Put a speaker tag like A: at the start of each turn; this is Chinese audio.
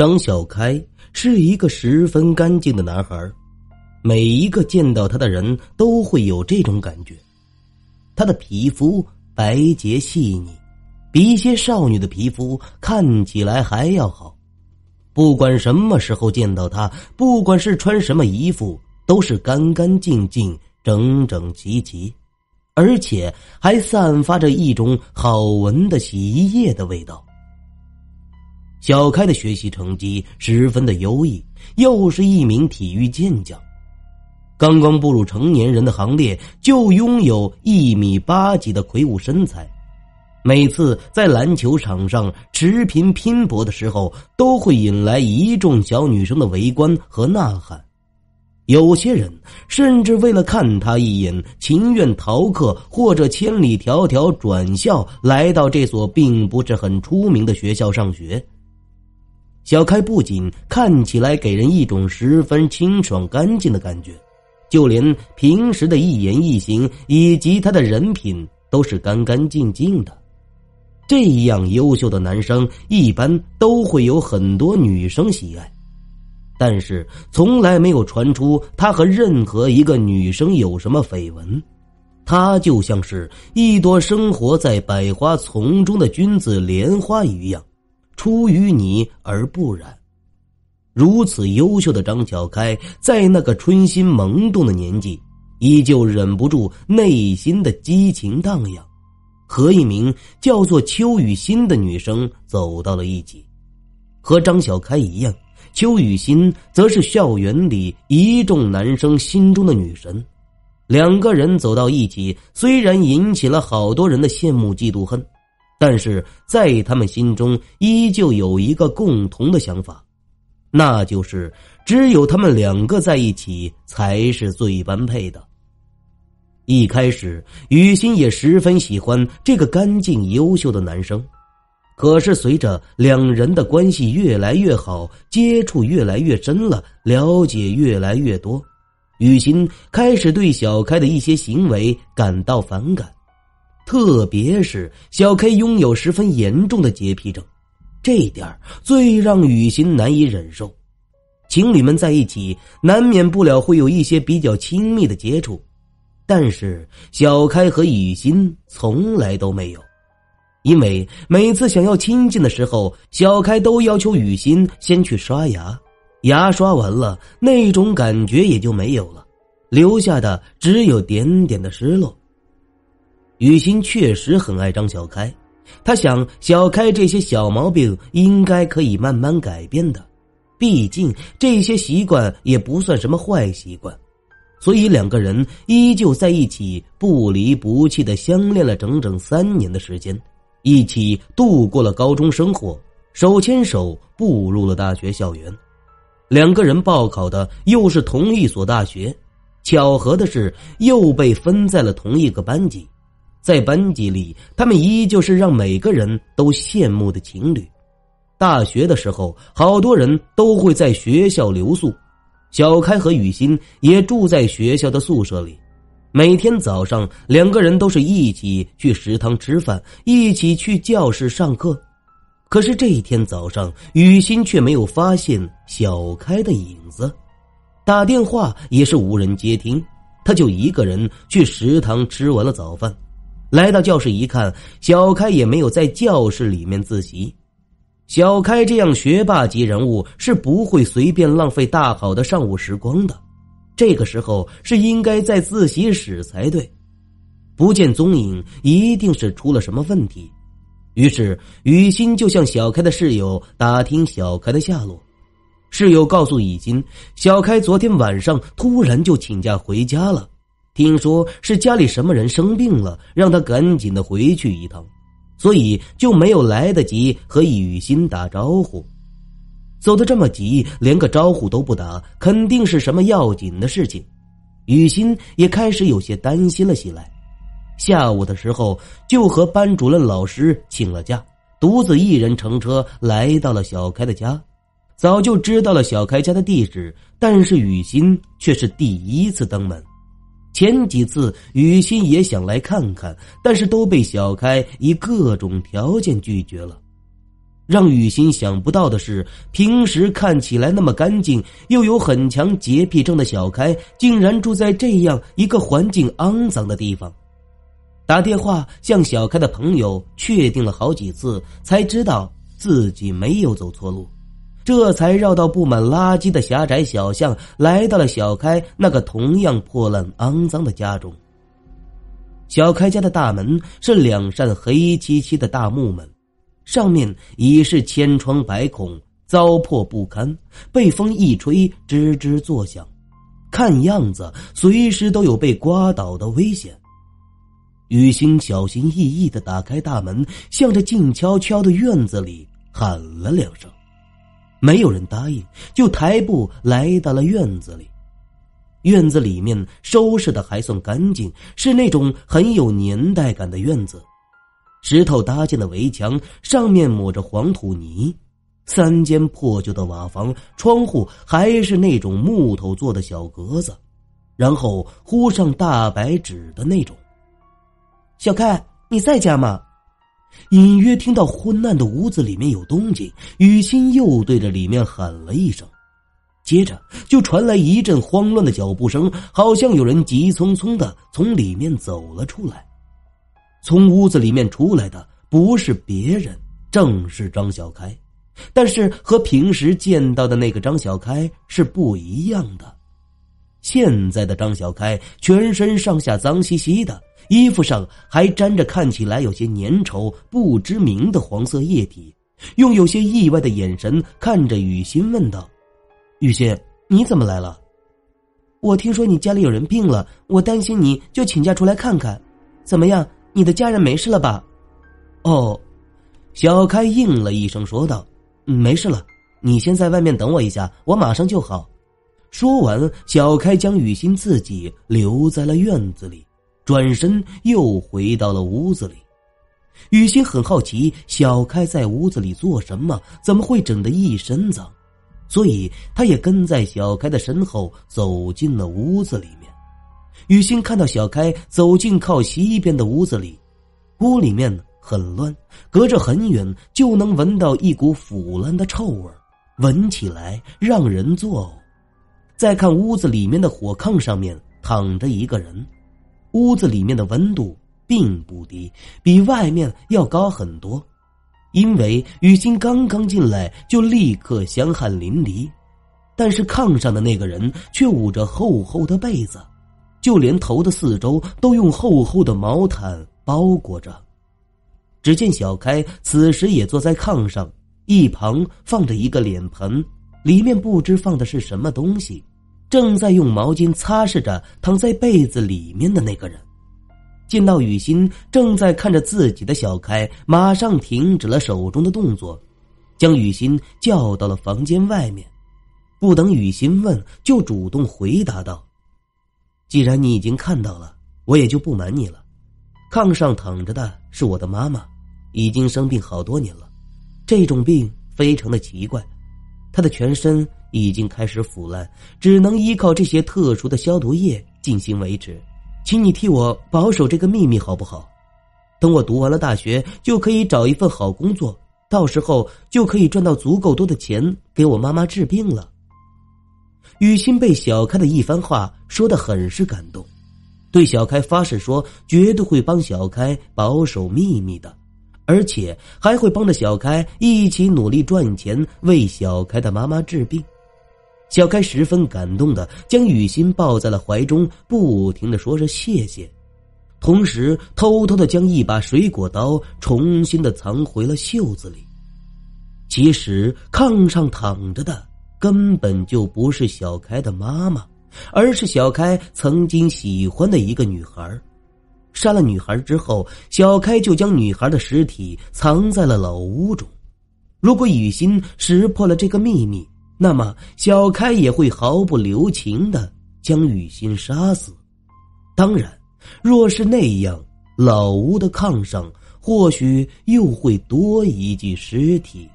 A: 张小开是一个十分干净的男孩每一个见到他的人都会有这种感觉。他的皮肤白洁细腻，比一些少女的皮肤看起来还要好。不管什么时候见到他，不管是穿什么衣服，都是干干净净、整整齐齐，而且还散发着一种好闻的洗衣液的味道。小开的学习成绩十分的优异，又是一名体育健将。刚刚步入成年人的行列，就拥有一米八几的魁梧身材。每次在篮球场上持平拼搏的时候，都会引来一众小女生的围观和呐喊。有些人甚至为了看他一眼，情愿逃课或者千里迢迢转校来到这所并不是很出名的学校上学。小开不仅看起来给人一种十分清爽干净的感觉，就连平时的一言一行以及他的人品都是干干净净的。这样优秀的男生一般都会有很多女生喜爱，但是从来没有传出他和任何一个女生有什么绯闻。他就像是一朵生活在百花丛中的君子莲花一样。出淤泥而不染，如此优秀的张小开，在那个春心萌动的年纪，依旧忍不住内心的激情荡漾，和一名叫做邱雨欣的女生走到了一起。和张小开一样，邱雨欣则是校园里一众男生心中的女神。两个人走到一起，虽然引起了好多人的羡慕、嫉妒、恨。但是在他们心中，依旧有一个共同的想法，那就是只有他们两个在一起才是最般配的。一开始，雨欣也十分喜欢这个干净优秀的男生，可是随着两人的关系越来越好，接触越来越深了，了解越来越多，雨欣开始对小开的一些行为感到反感。特别是小 K 拥有十分严重的洁癖症，这一点最让雨欣难以忍受。情侣们在一起，难免不了会有一些比较亲密的接触，但是小开和雨欣从来都没有，因为每次想要亲近的时候，小开都要求雨欣先去刷牙，牙刷完了，那种感觉也就没有了，留下的只有点点的失落。雨欣确实很爱张小开，他想小开这些小毛病应该可以慢慢改变的，毕竟这些习惯也不算什么坏习惯，所以两个人依旧在一起不离不弃的相恋了整整三年的时间，一起度过了高中生活，手牵手步入了大学校园，两个人报考的又是同一所大学，巧合的是又被分在了同一个班级。在班级里，他们依旧是让每个人都羡慕的情侣。大学的时候，好多人都会在学校留宿，小开和雨欣也住在学校的宿舍里。每天早上，两个人都是一起去食堂吃饭，一起去教室上课。可是这一天早上，雨欣却没有发现小开的影子，打电话也是无人接听，他就一个人去食堂吃完了早饭。来到教室一看，小开也没有在教室里面自习。小开这样学霸级人物是不会随便浪费大好的上午时光的，这个时候是应该在自习室才对。不见踪影，一定是出了什么问题。于是雨欣就向小开的室友打听小开的下落。室友告诉雨欣，小开昨天晚上突然就请假回家了。听说是家里什么人生病了，让他赶紧的回去一趟，所以就没有来得及和雨欣打招呼。走得这么急，连个招呼都不打，肯定是什么要紧的事情。雨欣也开始有些担心了起来。下午的时候，就和班主任老师请了假，独自一人乘车来到了小开的家。早就知道了小开家的地址，但是雨欣却是第一次登门。前几次雨欣也想来看看，但是都被小开以各种条件拒绝了。让雨欣想不到的是，平时看起来那么干净，又有很强洁癖症的小开，竟然住在这样一个环境肮脏的地方。打电话向小开的朋友确定了好几次，才知道自己没有走错路，这才绕到布满垃圾的狭窄小巷，来到了小开那个同样破烂肮脏的家中。小开家的大门是两扇黑漆漆的大木门。上面已是千疮百孔、糟粕不堪，被风一吹吱吱作响，看样子随时都有被刮倒的危险。雨欣小心翼翼的打开大门，向着静悄悄的院子里喊了两声，没有人答应，就抬步来到了院子里。院子里面收拾的还算干净，是那种很有年代感的院子。石头搭建的围墙上面抹着黄土泥，三间破旧的瓦房，窗户还是那种木头做的小格子，然后糊上大白纸的那种。小开，你在家吗？隐约听到昏暗的屋子里面有动静，雨欣又对着里面喊了一声，接着就传来一阵慌乱的脚步声，好像有人急匆匆的从里面走了出来。从屋子里面出来的不是别人，正是张小开，但是和平时见到的那个张小开是不一样的。现在的张小开全身上下脏兮兮的，衣服上还沾着看起来有些粘稠、不知名的黄色液体，用有些意外的眼神看着雨欣，问道：“雨欣，你怎么来了？我听说你家里有人病了，我担心你就请假出来看看，怎么样？”你的家人没事了吧？哦，小开应了一声，说道：“没事了，你先在外面等我一下，我马上就好。”说完，小开将雨欣自己留在了院子里，转身又回到了屋子里。雨欣很好奇，小开在屋子里做什么，怎么会整得一身脏，所以他也跟在小开的身后走进了屋子里面。雨欣看到小开走进靠西边的屋子里，屋里面很乱，隔着很远就能闻到一股腐烂的臭味，闻起来让人作呕。再看屋子里面的火炕上面躺着一个人，屋子里面的温度并不低，比外面要高很多。因为雨欣刚刚进来就立刻香汗淋漓，但是炕上的那个人却捂着厚厚的被子。就连头的四周都用厚厚的毛毯包裹着。只见小开此时也坐在炕上，一旁放着一个脸盆，里面不知放的是什么东西，正在用毛巾擦拭着躺在被子里面的那个人。见到雨欣正在看着自己的小开，马上停止了手中的动作，将雨欣叫到了房间外面。不等雨欣问，就主动回答道。既然你已经看到了，我也就不瞒你了。炕上躺着的是我的妈妈，已经生病好多年了。这种病非常的奇怪，他的全身已经开始腐烂，只能依靠这些特殊的消毒液进行维持。请你替我保守这个秘密好不好？等我读完了大学，就可以找一份好工作，到时候就可以赚到足够多的钱给我妈妈治病了。雨欣被小开的一番话说的很是感动，对小开发誓说绝对会帮小开保守秘密的，而且还会帮着小开一起努力赚钱，为小开的妈妈治病。小开十分感动的将雨欣抱在了怀中，不停的说着谢谢，同时偷偷的将一把水果刀重新的藏回了袖子里。其实炕上躺着的。根本就不是小开的妈妈，而是小开曾经喜欢的一个女孩。杀了女孩之后，小开就将女孩的尸体藏在了老屋中。如果雨欣识破了这个秘密，那么小开也会毫不留情的将雨欣杀死。当然，若是那样，老屋的炕上或许又会多一具尸体。